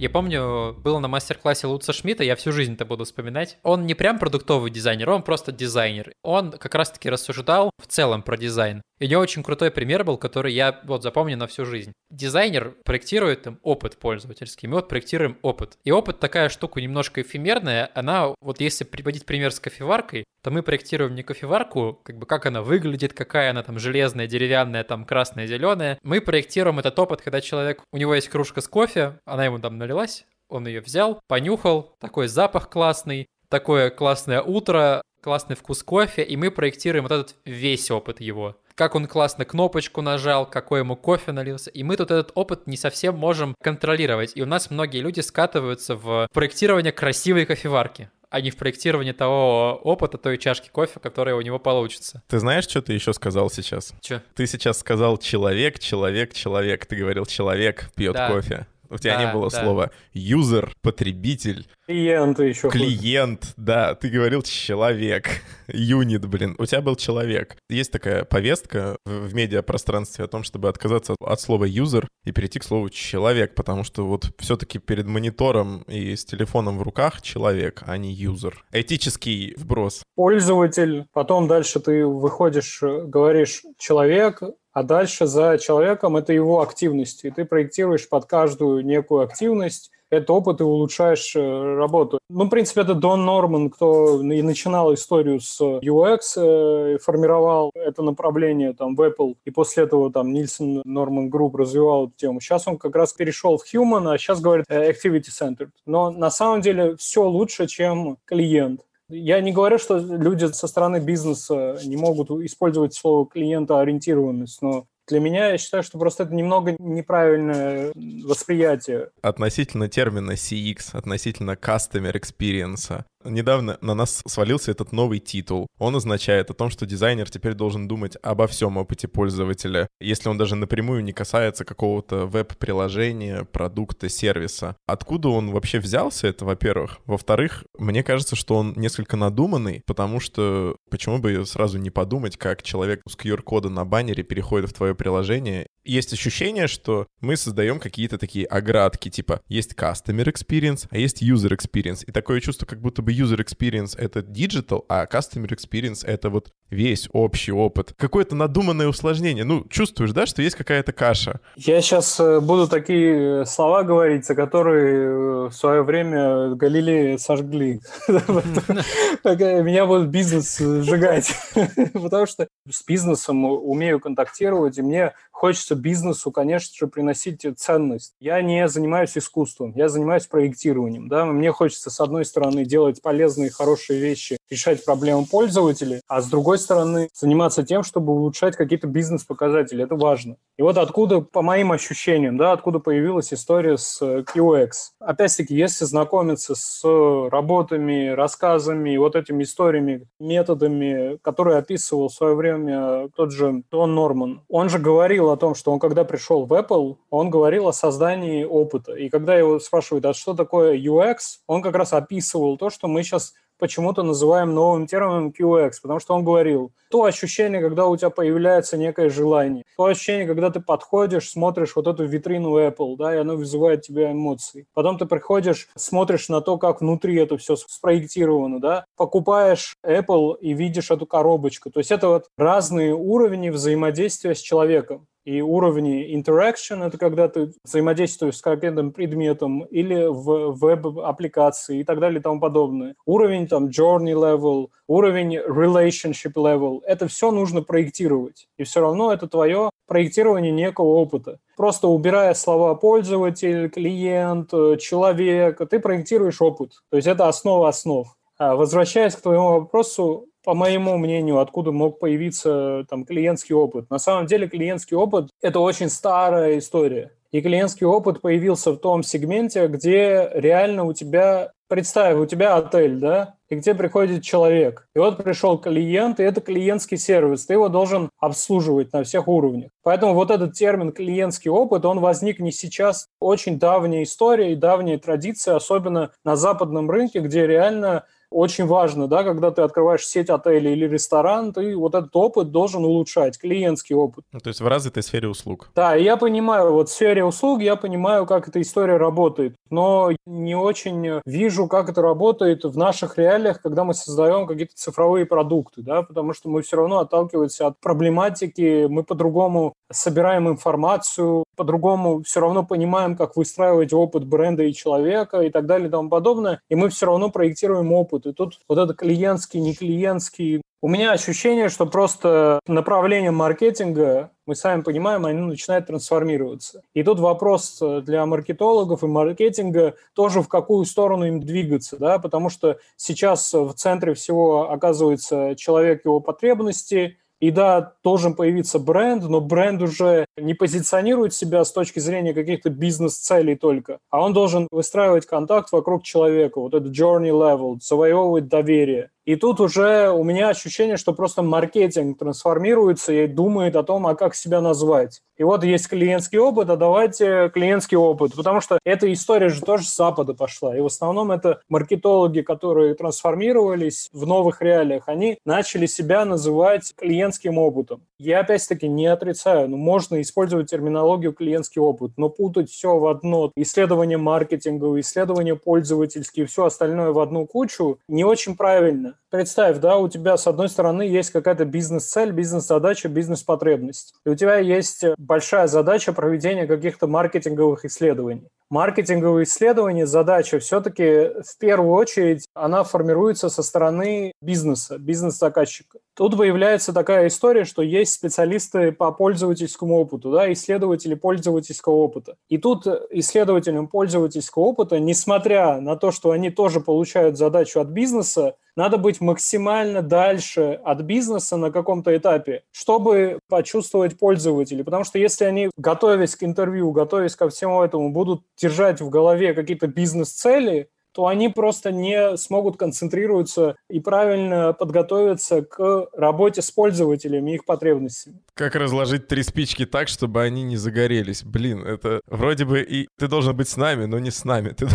Я помню, было на мастер-классе Луца Шмидта, я всю жизнь это буду вспоминать. Он не прям продуктовый дизайнер, он просто дизайнер. Он как раз-таки рассуждал в целом про дизайн. И у него очень крутой пример был, который я вот запомню на всю жизнь. Дизайнер проектирует там опыт пользовательский, мы вот проектируем опыт. И опыт такая штука немножко эфемерная, она, вот если приводить пример с кофеваркой, то мы проектируем не кофеварку, как бы как она выглядит, какая она там железная, деревянная, там красная, зеленая. Мы проектируем этот опыт, когда человек, у него есть кружка с кофе, она ему там налилась, он ее взял, понюхал, такой запах классный, такое классное утро, классный вкус кофе, и мы проектируем вот этот весь опыт его как он классно кнопочку нажал, какой ему кофе налился. И мы тут этот опыт не совсем можем контролировать. И у нас многие люди скатываются в проектирование красивой кофеварки а не в проектировании того опыта, той чашки кофе, которая у него получится. Ты знаешь, что ты еще сказал сейчас? Че? Ты сейчас сказал человек, человек, человек. Ты говорил, человек пьет да. кофе. У тебя да, не было да. слова юзер, потребитель. Клиент еще. Клиент, да. Ты говорил человек. Юнит, блин. У тебя был человек. Есть такая повестка в, в медиапространстве о том, чтобы отказаться от слова юзер и перейти к слову человек, потому что вот все-таки перед монитором и с телефоном в руках человек, а не юзер. Этический вброс. Пользователь, потом дальше ты выходишь, говоришь человек, а дальше за человеком это его активность. И ты проектируешь под каждую некую активность этот опыт и улучшаешь э, работу. Ну, в принципе, это Дон Норман, кто и начинал историю с UX, э, формировал это направление там в Apple, и после этого там Nielsen Norman Group развивал эту тему. Сейчас он как раз перешел в Human, а сейчас говорит э, Activity Centered. Но на самом деле все лучше, чем клиент. Я не говорю, что люди со стороны бизнеса не могут использовать слово клиентоориентированность, но для меня, я считаю, что просто это немного неправильное восприятие. Относительно термина CX, относительно Customer Experience, Недавно на нас свалился этот новый титул. Он означает о том, что дизайнер теперь должен думать обо всем опыте пользователя, если он даже напрямую не касается какого-то веб-приложения, продукта, сервиса. Откуда он вообще взялся, это, во-первых. Во-вторых, мне кажется, что он несколько надуманный, потому что почему бы сразу не подумать, как человек с QR-кода на баннере переходит в твое приложение есть ощущение, что мы создаем какие-то такие оградки, типа есть customer experience, а есть user experience. И такое чувство, как будто бы user experience — это digital, а customer experience — это вот весь общий опыт. Какое-то надуманное усложнение. Ну, чувствуешь, да, что есть какая-то каша? Я сейчас э, буду такие слова говорить, за которые э, в свое время Галилея сожгли. Меня будет бизнес сжигать. Потому что с бизнесом умею контактировать, и мне хочется бизнесу, конечно же, приносить ценность. Я не занимаюсь искусством, я занимаюсь проектированием. Да? Мне хочется, с одной стороны, делать полезные, хорошие вещи, решать проблемы пользователей, а с другой стороны, заниматься тем, чтобы улучшать какие-то бизнес-показатели. Это важно. И вот откуда, по моим ощущениям, да, откуда появилась история с QX. Опять-таки, если знакомиться с работами, рассказами, вот этими историями, методами, которые описывал в свое время тот же Дон Норман, он же говорил о том, что он когда пришел в Apple, он говорил о создании опыта. И когда его спрашивают, а что такое UX, он как раз описывал то, что мы сейчас почему-то называем новым термином QX, потому что он говорил, то ощущение, когда у тебя появляется некое желание, то ощущение, когда ты подходишь, смотришь вот эту витрину Apple, да, и оно вызывает у тебя эмоции. Потом ты приходишь, смотришь на то, как внутри это все спроектировано, да, покупаешь Apple и видишь эту коробочку. То есть это вот разные уровни взаимодействия с человеком и уровни interaction, это когда ты взаимодействуешь с каким-то предметом или в веб-аппликации и так далее и тому подобное. Уровень там journey level, уровень relationship level, это все нужно проектировать. И все равно это твое проектирование некого опыта. Просто убирая слова пользователь, клиент, человек, ты проектируешь опыт. То есть это основа основ. А возвращаясь к твоему вопросу, по моему мнению, откуда мог появиться там клиентский опыт. На самом деле клиентский опыт – это очень старая история. И клиентский опыт появился в том сегменте, где реально у тебя, представь, у тебя отель, да, и где приходит человек. И вот пришел клиент, и это клиентский сервис. Ты его должен обслуживать на всех уровнях. Поэтому вот этот термин клиентский опыт, он возник не сейчас. Очень давняя история и давняя традиция, особенно на западном рынке, где реально очень важно, да, когда ты открываешь сеть отелей или ресторан, ты вот этот опыт должен улучшать, клиентский опыт. Ну, то есть в развитой сфере услуг. Да, я понимаю, вот в сфере услуг я понимаю, как эта история работает, но не очень вижу, как это работает в наших реалиях, когда мы создаем какие-то цифровые продукты, да, потому что мы все равно отталкиваемся от проблематики, мы по-другому собираем информацию, по-другому все равно понимаем, как выстраивать опыт бренда и человека и так далее и тому подобное, и мы все равно проектируем опыт. И тут вот это клиентский, не клиентский, у меня ощущение, что просто направление маркетинга, мы сами понимаем, оно начинает трансформироваться. И тут вопрос для маркетологов и маркетинга тоже в какую сторону им двигаться, да, потому что сейчас в центре всего оказывается человек, его потребности, и да, должен появиться бренд, но бренд уже не позиционирует себя с точки зрения каких-то бизнес-целей только, а он должен выстраивать контакт вокруг человека, вот этот journey level, завоевывать доверие. И тут уже у меня ощущение, что просто маркетинг трансформируется и думает о том, а как себя назвать. И вот есть клиентский опыт, а давайте клиентский опыт. Потому что эта история же тоже с Запада пошла. И в основном это маркетологи, которые трансформировались в новых реалиях, они начали себя называть клиентским опытом. Я опять-таки не отрицаю, но можно использовать терминологию клиентский опыт, но путать все в одно, исследование маркетинговое, исследование пользовательские, все остальное в одну кучу, не очень правильно. Представь, да, у тебя с одной стороны есть какая-то бизнес-цель, бизнес-задача, бизнес-потребность. И у тебя есть большая задача проведения каких-то маркетинговых исследований. Маркетинговые исследования, задача все-таки в первую очередь, она формируется со стороны бизнеса, бизнес-заказчика. Тут появляется такая история, что есть специалисты по пользовательскому опыту, да, исследователи пользовательского опыта. И тут исследователям пользовательского опыта, несмотря на то, что они тоже получают задачу от бизнеса, надо быть максимально дальше от бизнеса на каком-то этапе, чтобы почувствовать пользователей. Потому что если они, готовясь к интервью, готовясь ко всему этому, будут держать в голове какие-то бизнес-цели, то они просто не смогут концентрироваться и правильно подготовиться к работе с пользователями и их потребностями. Как разложить три спички так, чтобы они не загорелись? Блин, это вроде бы и ты должен быть с нами, но не с нами. Ты...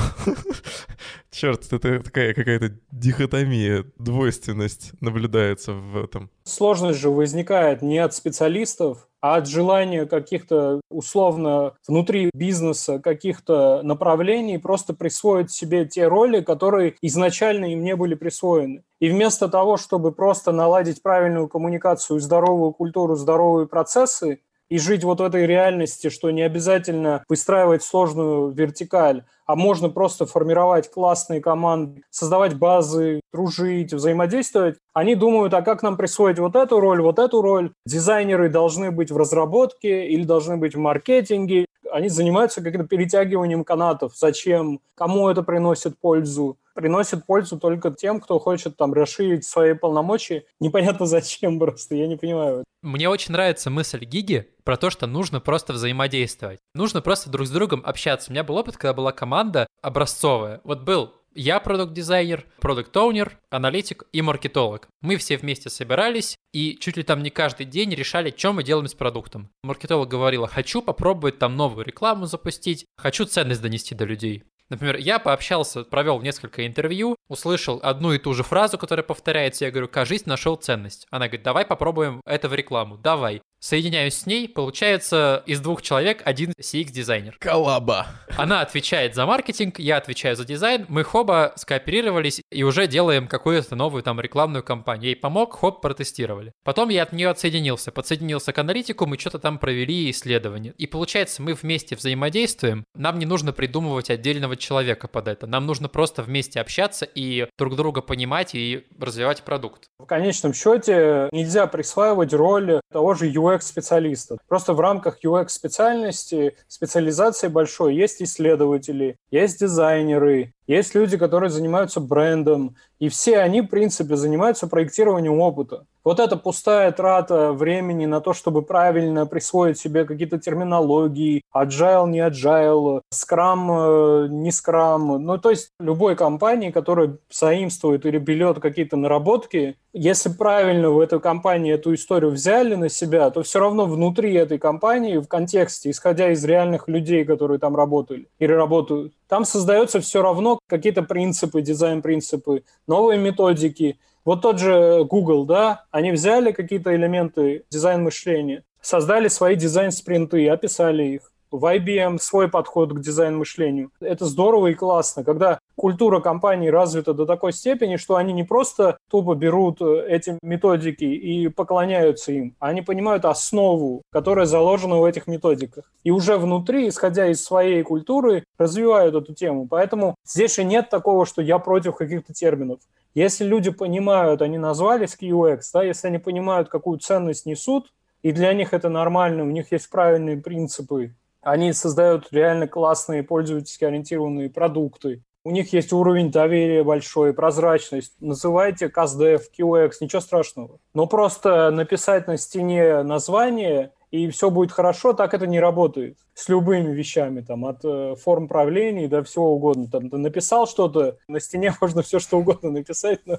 Черт, это такая какая-то дихотомия, двойственность наблюдается в этом. Сложность же возникает не от специалистов, а от желания каких-то условно внутри бизнеса каких-то направлений просто присвоить себе те роли, которые изначально им не были присвоены. И вместо того, чтобы просто наладить правильную коммуникацию, здоровую культуру, здоровые процессы, и жить вот в этой реальности, что не обязательно выстраивать сложную вертикаль, а можно просто формировать классные команды, создавать базы, дружить, взаимодействовать. Они думают, а как нам присвоить вот эту роль, вот эту роль. Дизайнеры должны быть в разработке или должны быть в маркетинге. Они занимаются каким-то перетягиванием канатов. Зачем? Кому это приносит пользу? Приносит пользу только тем, кто хочет там расширить свои полномочия. Непонятно зачем просто, я не понимаю. Мне очень нравится мысль Гиги про то, что нужно просто взаимодействовать. Нужно просто друг с другом общаться. У меня был опыт, когда была команда образцовая. Вот был я продукт-дизайнер, продукт-оунер, аналитик и маркетолог. Мы все вместе собирались и чуть ли там не каждый день решали, что мы делаем с продуктом. Маркетолог говорила, хочу попробовать там новую рекламу запустить, хочу ценность донести до людей. Например, я пообщался, провел несколько интервью, услышал одну и ту же фразу, которая повторяется, я говорю, кажись, нашел ценность. Она говорит, давай попробуем это в рекламу, давай. Соединяюсь с ней, получается из двух человек один CX-дизайнер. Колаба. Она отвечает за маркетинг, я отвечаю за дизайн. Мы хоба скооперировались и уже делаем какую-то новую там рекламную кампанию. Ей помог, хоп, протестировали. Потом я от нее отсоединился, подсоединился к аналитику, мы что-то там провели исследование. И получается, мы вместе взаимодействуем. Нам не нужно придумывать отдельного человека под это. Нам нужно просто вместе общаться и друг друга понимать и развивать продукт. В конечном счете нельзя присваивать роль того же UX UX-специалиста. Просто в рамках UX-специальности, специализации большой, есть исследователи, есть дизайнеры, есть люди, которые занимаются брендом, и все они, в принципе, занимаются проектированием опыта. Вот это пустая трата времени на то, чтобы правильно присвоить себе какие-то терминологии, agile, не agile, scrum, э, не scrum. Ну, то есть любой компании, которая заимствует или берет какие-то наработки, если правильно в этой компании эту историю взяли на себя, то все равно внутри этой компании, в контексте, исходя из реальных людей, которые там работали или работают, там создается все равно какие-то принципы, дизайн-принципы, новые методики. Вот тот же Google, да, они взяли какие-то элементы дизайн-мышления, создали свои дизайн-спринты, описали их в IBM свой подход к дизайн-мышлению. Это здорово и классно, когда культура компании развита до такой степени, что они не просто тупо берут э, эти методики и поклоняются им, они понимают основу, которая заложена в этих методиках. И уже внутри, исходя из своей культуры, развивают эту тему. Поэтому здесь же нет такого, что я против каких-то терминов. Если люди понимают, они назвались QX, да, если они понимают, какую ценность несут, и для них это нормально, у них есть правильные принципы, они создают реально классные пользовательски ориентированные продукты. У них есть уровень доверия большой, прозрачность. Называйте CastDev, QX, ничего страшного. Но просто написать на стене название и все будет хорошо, так это не работает. С любыми вещами, там, от э, форм правления до всего угодно. Там, ты написал что-то, на стене можно все что угодно написать, но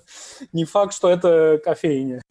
не факт, что это кофейня.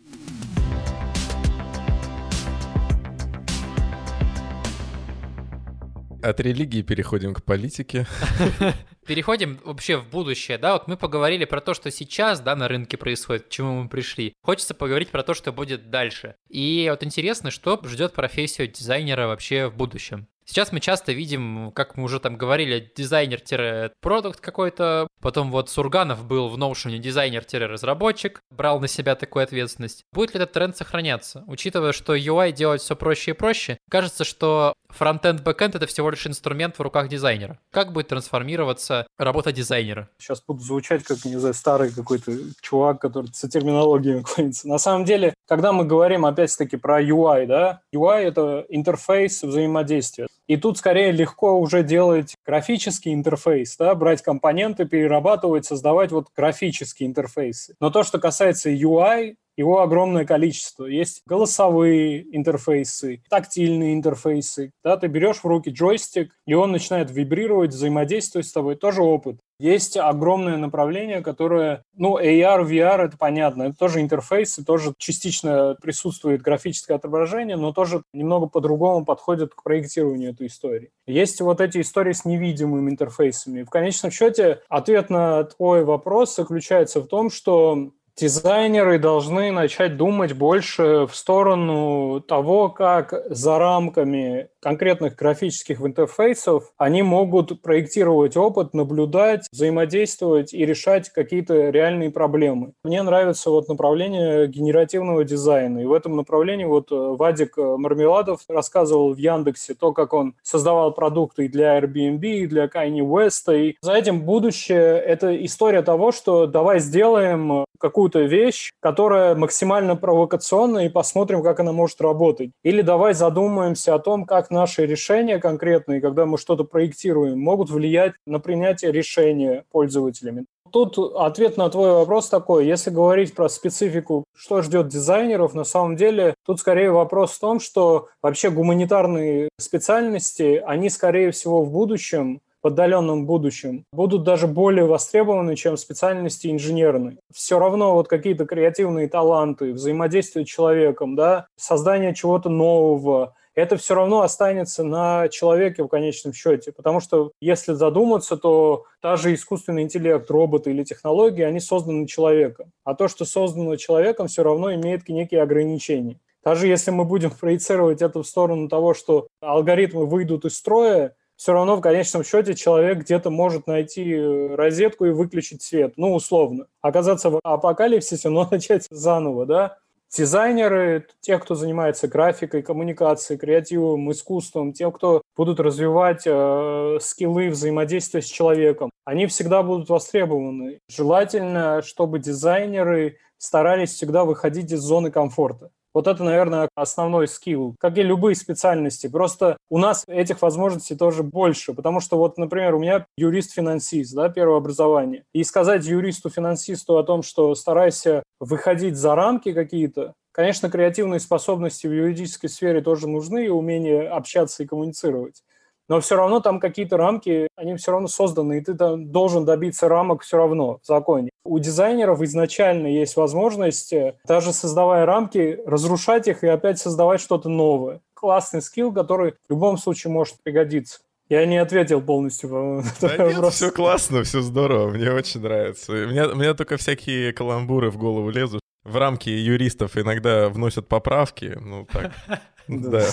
От религии переходим к политике. Переходим вообще в будущее, да, вот мы поговорили про то, что сейчас, да, на рынке происходит, к чему мы пришли. Хочется поговорить про то, что будет дальше. И вот интересно, что ждет профессию дизайнера вообще в будущем. Сейчас мы часто видим, как мы уже там говорили, дизайнер-продукт какой-то. Потом вот Сурганов был в Notion дизайнер-разработчик, брал на себя такую ответственность. Будет ли этот тренд сохраняться? Учитывая, что UI делать все проще и проще, кажется, что фронтенд, бэкенд — это всего лишь инструмент в руках дизайнера. Как будет трансформироваться работа дизайнера? Сейчас буду звучать как, не знаю, старый какой-то чувак, который с терминологией клонится. На самом деле, когда мы говорим опять-таки про UI, да, UI — это интерфейс взаимодействия. И тут скорее легко уже делать графический интерфейс, да, брать компоненты, перерабатывать, создавать вот графические интерфейсы. Но то, что касается UI, его огромное количество. Есть голосовые интерфейсы, тактильные интерфейсы. Да, ты берешь в руки джойстик, и он начинает вибрировать, взаимодействовать с тобой. Тоже опыт. Есть огромное направление, которое, ну, AR, VR, это понятно, это тоже интерфейсы, тоже частично присутствует графическое отображение, но тоже немного по-другому подходит к проектированию этой истории. Есть вот эти истории с невидимыми интерфейсами. В конечном счете, ответ на твой вопрос заключается в том, что дизайнеры должны начать думать больше в сторону того, как за рамками конкретных графических интерфейсов они могут проектировать опыт, наблюдать, взаимодействовать и решать какие-то реальные проблемы. Мне нравится вот направление генеративного дизайна. И в этом направлении вот э, Вадик э, Мармеладов рассказывал в Яндексе то, как он создавал продукты и для Airbnb, и для Kanye West. И за этим будущее – это история того, что давай сделаем какую-то вещь, которая максимально провокационная, и посмотрим, как она может работать. Или давай задумаемся о том, как наши решения конкретные, когда мы что-то проектируем, могут влиять на принятие решения пользователями. Тут ответ на твой вопрос такой. Если говорить про специфику, что ждет дизайнеров, на самом деле тут скорее вопрос в том, что вообще гуманитарные специальности, они скорее всего в будущем в отдаленном будущем будут даже более востребованы, чем специальности инженерные. Все равно вот какие-то креативные таланты, взаимодействие с человеком, да, создание чего-то нового, это все равно останется на человеке в конечном счете. Потому что если задуматься, то та же искусственный интеллект, роботы или технологии, они созданы человеком. А то, что создано человеком, все равно имеет некие ограничения. Даже если мы будем проецировать это в сторону того, что алгоритмы выйдут из строя, все равно в конечном счете человек где-то может найти э, розетку и выключить свет, ну, условно. Оказаться в апокалипсисе, но начать заново, да. Дизайнеры, те, кто занимается графикой, коммуникацией, креативом, искусством, те, кто будут развивать э, скиллы взаимодействия с человеком, они всегда будут востребованы. Желательно, чтобы дизайнеры старались всегда выходить из зоны комфорта. Вот это, наверное, основной скилл, как и любые специальности. Просто у нас этих возможностей тоже больше, потому что вот, например, у меня юрист-финансист, да, первое образование. И сказать юристу-финансисту о том, что старайся выходить за рамки какие-то, Конечно, креативные способности в юридической сфере тоже нужны, и умение общаться и коммуницировать но все равно там какие-то рамки, они все равно созданы, и ты там должен добиться рамок все равно в законе. У дизайнеров изначально есть возможность, э, даже создавая рамки, разрушать их и опять создавать что-то новое. Классный скилл, который в любом случае может пригодиться. Я не ответил полностью, по-моему, да нет, вопрос. все классно, все здорово, мне очень нравится. У меня, у меня только всякие каламбуры в голову лезут. В рамки юристов иногда вносят поправки, ну так. Да.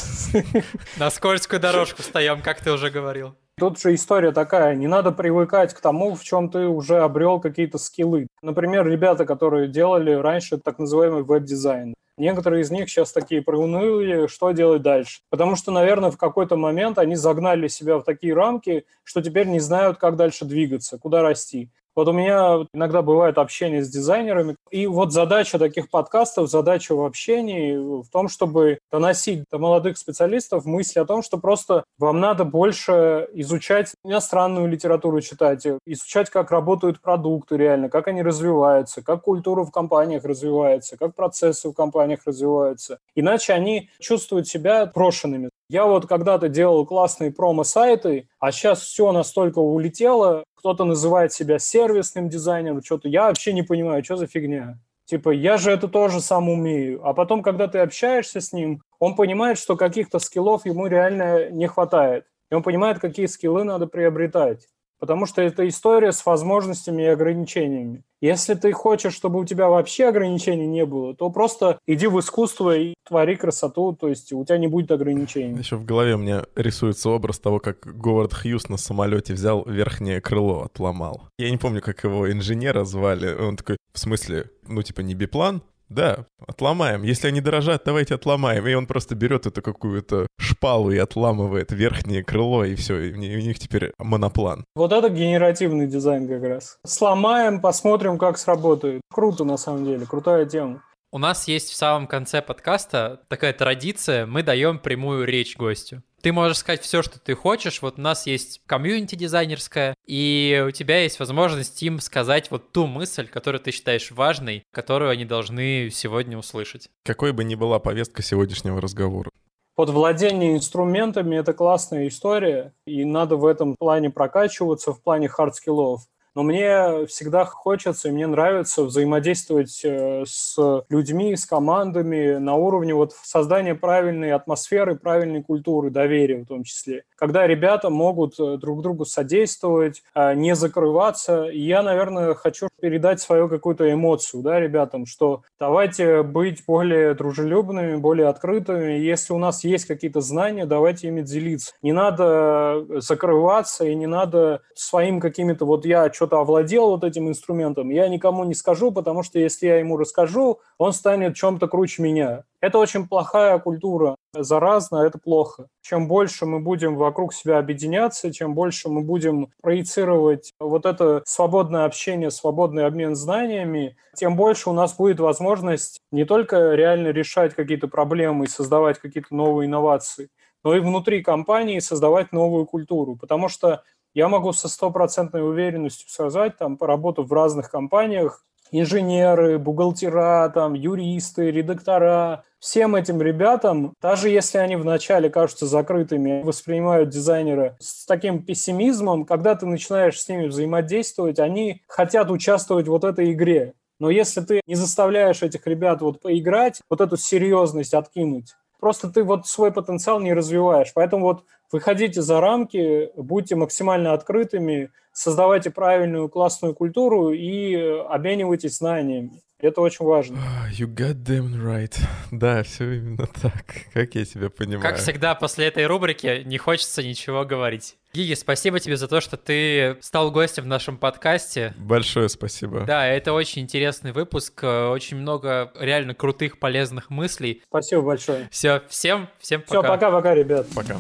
На скользкую дорожку встаем, как ты уже говорил. Тут же история такая, не надо привыкать к тому, в чем ты уже обрел какие-то скиллы. Например, ребята, которые делали раньше так называемый веб-дизайн. Некоторые из них сейчас такие проуныли, что делать дальше. Потому что, наверное, в какой-то момент они загнали себя в такие рамки, что теперь не знают, как дальше двигаться, куда расти. Вот у меня иногда бывает общение с дизайнерами, и вот задача таких подкастов, задача в общении в том, чтобы доносить до молодых специалистов мысли о том, что просто вам надо больше изучать иностранную литературу читать, изучать, как работают продукты реально, как они развиваются, как культура в компаниях развивается, как процессы в компаниях развиваются. Иначе они чувствуют себя брошенными. Я вот когда-то делал классные промо-сайты, а сейчас все настолько улетело, кто-то называет себя сервисным дизайнером, что-то я вообще не понимаю, что за фигня. Типа, я же это тоже сам умею. А потом, когда ты общаешься с ним, он понимает, что каких-то скиллов ему реально не хватает. И он понимает, какие скиллы надо приобретать потому что это история с возможностями и ограничениями. Если ты хочешь, чтобы у тебя вообще ограничений не было, то просто иди в искусство и твори красоту, то есть у тебя не будет ограничений. Еще в голове меня рисуется образ того, как Говард Хьюз на самолете взял верхнее крыло, отломал. Я не помню, как его инженера звали. Он такой, в смысле, ну типа не биплан, да, отломаем. Если они дорожат, давайте отломаем. И он просто берет эту какую-то шпалу и отламывает верхнее крыло, и все, и у них теперь моноплан. Вот это генеративный дизайн как раз. Сломаем, посмотрим, как сработает. Круто, на самом деле, крутая тема. У нас есть в самом конце подкаста такая традиция, мы даем прямую речь гостю. Ты можешь сказать все, что ты хочешь. Вот у нас есть комьюнити дизайнерская, и у тебя есть возможность им сказать вот ту мысль, которую ты считаешь важной, которую они должны сегодня услышать. Какой бы ни была повестка сегодняшнего разговора. Под владение инструментами – это классная история, и надо в этом плане прокачиваться, в плане хардскиллов но мне всегда хочется и мне нравится взаимодействовать э, с людьми, с командами на уровне вот создания правильной атмосферы, правильной культуры, доверия в том числе. Когда ребята могут э, друг другу содействовать, э, не закрываться. И я, наверное, хочу передать свою какую-то эмоцию, да, ребятам, что давайте быть более дружелюбными, более открытыми. Если у нас есть какие-то знания, давайте ими делиться. Не надо закрываться и не надо своим какими-то вот я что-то овладел вот этим инструментом, я никому не скажу, потому что если я ему расскажу, он станет чем-то круче меня. Это очень плохая культура, заразно, это плохо. Чем больше мы будем вокруг себя объединяться, чем больше мы будем проецировать вот это свободное общение, свободный обмен знаниями, тем больше у нас будет возможность не только реально решать какие-то проблемы и создавать какие-то новые инновации, но и внутри компании создавать новую культуру. Потому что я могу со стопроцентной уверенностью сказать, там, поработав в разных компаниях, инженеры, бухгалтера, там, юристы, редактора, всем этим ребятам, даже если они вначале кажутся закрытыми, воспринимают дизайнера с таким пессимизмом, когда ты начинаешь с ними взаимодействовать, они хотят участвовать в вот этой игре. Но если ты не заставляешь этих ребят вот поиграть, вот эту серьезность откинуть, просто ты вот свой потенциал не развиваешь. Поэтому вот выходите за рамки, будьте максимально открытыми, создавайте правильную классную культуру и обменивайтесь знаниями. Это очень важно. You got them right. Да, все именно так. Как я тебя понимаю. Как всегда, после этой рубрики не хочется ничего говорить. Гиги, спасибо тебе за то, что ты стал гостем в нашем подкасте. Большое спасибо. Да, это очень интересный выпуск, очень много реально крутых, полезных мыслей. Спасибо большое. Все, всем, всем пока. Все, пока-пока, ребят. Пока.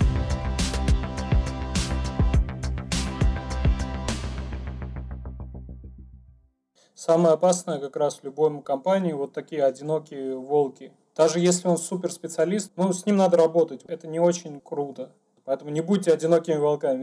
Самое опасное как раз в любой компании вот такие одинокие волки. Даже если он суперспециалист, ну, с ним надо работать. Это не очень круто. Поэтому не будьте одинокими волками.